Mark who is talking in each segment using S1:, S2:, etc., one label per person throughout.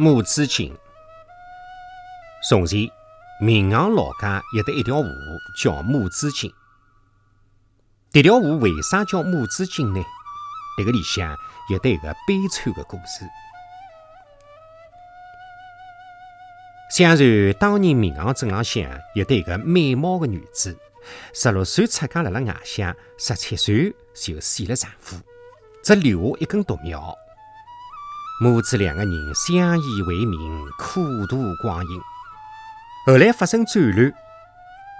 S1: 母子情。从前，闵行老家有得一条河，叫母子井。这条河为啥叫母子井呢？这个里向有得一个悲惨的故事。相传当年闵行镇浪向有得一个美貌的女子，十六岁出嫁辣辣外乡，十七岁就死了丈夫，只留下一根独苗。母子两个人相依为命，苦度光阴。后来发生战乱，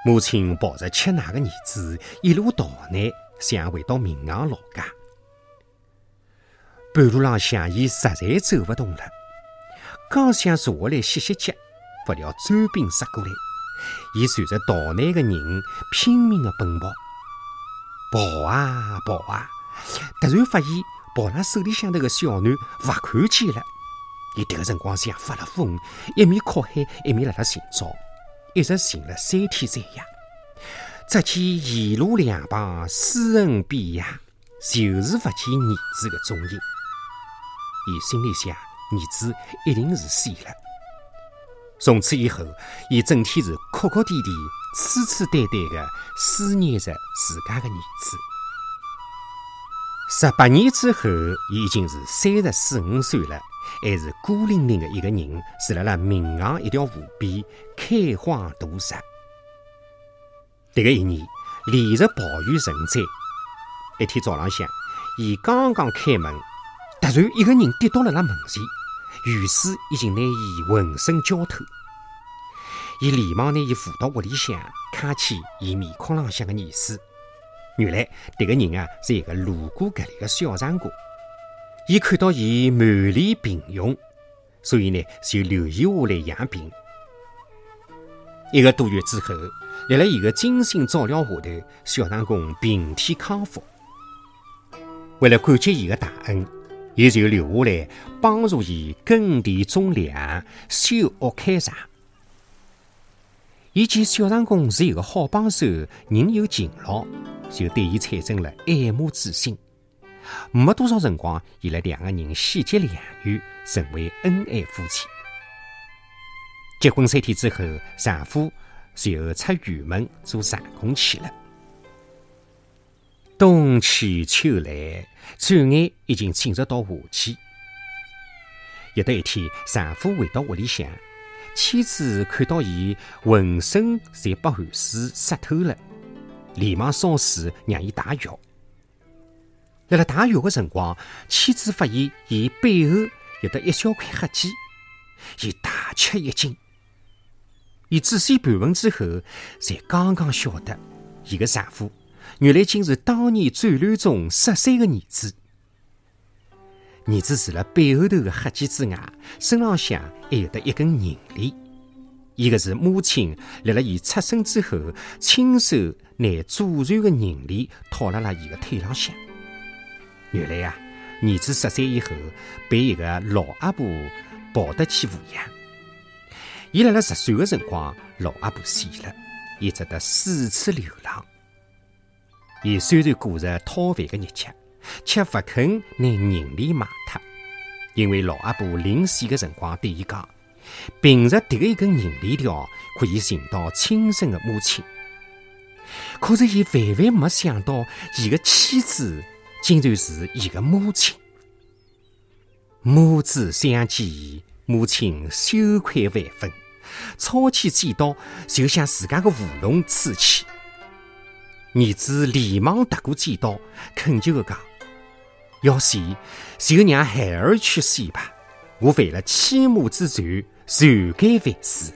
S1: 母亲抱着吃奶的儿子一路逃难，想回到闵行老家。半路浪向，伊实在走不动了，刚想坐下来歇歇脚，不料追兵杀过来，伊随着逃难的人拼命的奔跑，跑啊跑啊，突然发现。抱辣手里向头个小囡勿看见了，伊迭个辰光像发了疯，一面哭喊，一面辣辣寻找，一直寻了三天三夜。只见沿路两旁尸横遍野，就是勿见儿子的踪影。伊心里想，儿子一定是死了。从此以后，伊整天是哭哭啼啼、痴痴呆呆的思念着自家的儿子。十八年之后，伊已经是三十四五岁了，还是孤零零的一个人，住辣辣闵行一条河边，开荒度日。迭个一年连日暴雨成灾，一天早浪向，伊刚刚开门，突然一个人跌倒辣辣门前，雨水已经拿伊浑身浇透。伊连忙拿伊扶到屋里向，看起伊面孔浪向的泥水。原来，这个人啊是一个路过搿里的小长工。伊看到伊满脸病容，所以呢就留伊下来养病。一个多月之后，辣辣伊的精心照料下头，小长工病体康复。为了感激伊的大恩，伊就留下来帮助伊耕地种粮、修屋开厂。伊见小长工是一个好帮手，人又勤劳。就对伊产生了爱慕之心。没多少辰光，伊拉两个人喜结良缘，成为恩爱夫妻。结婚三天之后，丈夫就出远门做长工去了。冬去秋来，转眼已经进入到夏季。有得一天，丈夫回到屋里向，妻子看到伊浑身侪被汗水湿透了。连忙烧水让伊洗浴。辣辣洗浴的辰光，妻子发现伊背后有得一小块黑迹，伊大吃一惊。伊仔细盘问之后，才刚刚晓得，伊的丈夫原来竟是当年战乱中失散的儿子。儿子除了背后头的黑迹之外，身浪向还有得一根银链。伊个是母亲辣辣伊出生之后，亲手拿祖传的银链套辣辣伊个腿浪向。原来呀，儿子十岁以后被一个老阿婆抱得去抚养。伊辣辣十岁的辰光，老阿婆死了，伊只得四处流浪。伊虽然过着讨饭的日脚，却不肯拿银链卖脱，因为老阿婆临死的辰光对伊讲。凭着迭个一根银链条，可以寻到亲生的母亲。可是，伊万万没想到，伊的妻子竟然是伊的母亲。母子相见，母亲羞愧万分，抄起剪刀就向自家的喉咙刺去。儿子连忙夺过剪刀，恳求的讲：“要死，就让孩儿去死吧！我犯了欺母之罪。”罪该万死。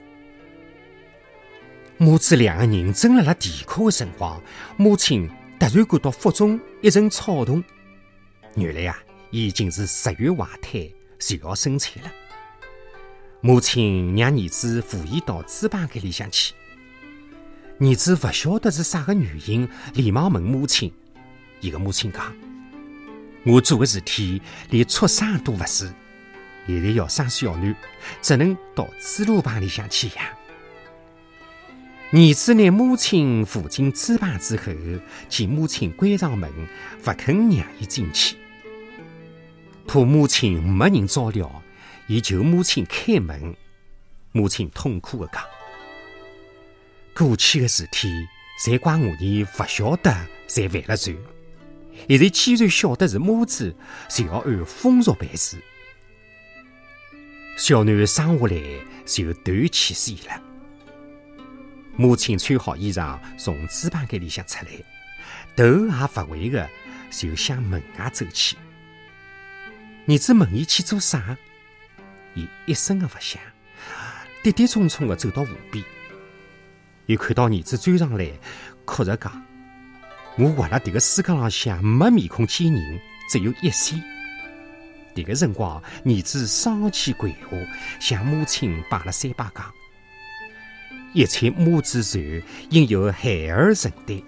S1: 母子两个人正辣辣啼哭的辰光，母亲突然感到腹中一阵躁动。原来呀，已经是十月怀胎，就要生产了。母亲让儿子扶伊到猪棚间里向去。儿子不晓得是啥个原因，连忙问母亲。伊个母亲讲：“我做的事体连畜生都不是。”现在要生小囡，只能到猪猡棚里向去养。儿子拿母亲扶进猪棚之后，见母亲关上门，不肯让伊进去。怕母亲没人照料，伊求母亲开门。母亲痛苦的讲：“过去的事体，侪怪我呢勿晓得，才犯了罪。现在既然晓得是母子，就要按风俗办事。”小囡生下来就断气死了。母亲穿好衣裳，从猪棚间里向出来，头也勿回的就向门外走去。儿子问伊去做啥，伊一声也勿响，跌跌冲冲的走到湖边，又看到儿子追上来，哭着讲：“我活辣迭个世界浪向没面孔见人，只有一线。”迭个辰光，儿子双膝跪下，向母亲拜了三拜，讲：“一切母子仇，应由孩儿承担。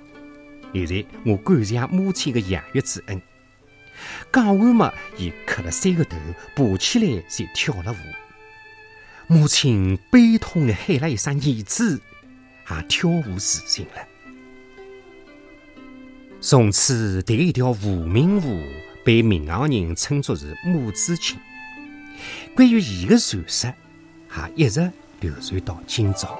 S1: 现在我感谢母亲的养育之恩。”讲完嘛，伊磕了三个头，爬起来就跳了舞。母亲悲痛的喊了一声“儿子”，也跳舞自尽了。从此，这一条无名湖。被民行人称作是母子情，关于伊的传说，还一直流传到今朝。